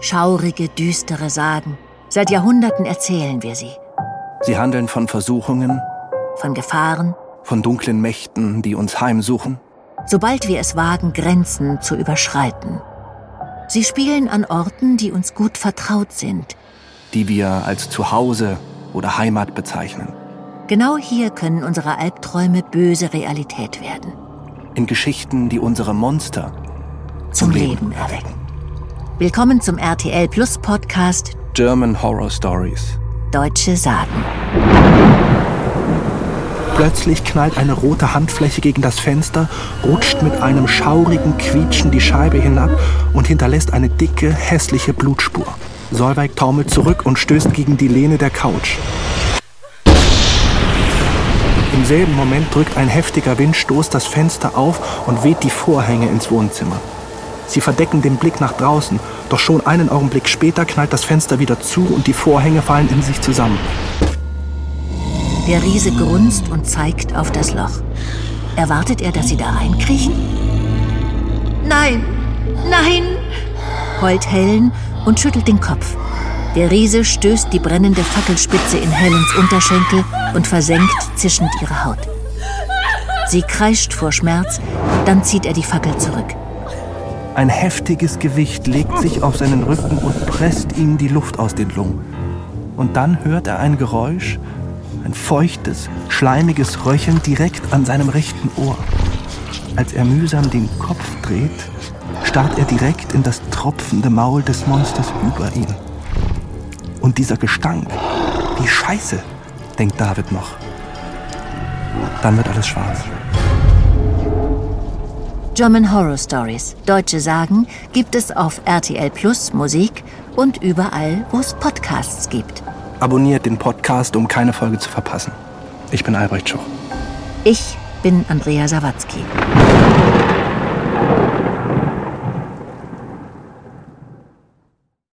Schaurige, düstere Sagen. Seit Jahrhunderten erzählen wir sie. Sie handeln von Versuchungen, Von Gefahren, von dunklen Mächten, die uns heimsuchen. sobald wir es wagen, Grenzen zu überschreiten. Sie spielen an Orten, die uns gut vertraut sind. die wir als Zuhause oder Heimat bezeichnen. Genau hier können unsere Albträume böse Realität werden. In Geschichten, die unsere Monster Zum Leben erwecken. Willkommen zum RTL Plus Podcast German Horror Stories. Deutsche Sagen. Plötzlich knallt eine rote Handfläche gegen das Fenster, rutscht mit einem schaurigen Quietschen die Scheibe hinab und hinterlässt eine dicke, hässliche Blutspur. Solveig taumelt zurück und stößt gegen die Lehne der Couch. Im selben Moment drückt ein heftiger Windstoß das Fenster auf und weht die Vorhänge ins Wohnzimmer. Sie verdecken den Blick nach draußen, doch schon einen Augenblick später knallt das Fenster wieder zu und die Vorhänge fallen in sich zusammen. Der Riese grunzt und zeigt auf das Loch. Erwartet er, dass sie da reinkriechen? Nein, nein, heult Helen und schüttelt den Kopf. Der Riese stößt die brennende Fackelspitze in Helens Unterschenkel und versenkt zischend ihre Haut. Sie kreischt vor Schmerz, dann zieht er die Fackel zurück. Ein heftiges Gewicht legt sich auf seinen Rücken und presst ihm die Luft aus den Lungen. Und dann hört er ein Geräusch, ein feuchtes, schleimiges Röcheln direkt an seinem rechten Ohr. Als er mühsam den Kopf dreht, starrt er direkt in das tropfende Maul des Monsters über ihn. Und dieser Gestank, wie Scheiße, denkt David noch. Dann wird alles schwarz. German Horror Stories, deutsche Sagen, gibt es auf RTL Plus Musik und überall, wo es Podcasts gibt. Abonniert den Podcast, um keine Folge zu verpassen. Ich bin Albrecht Schoch. Ich bin Andrea Sawatzki.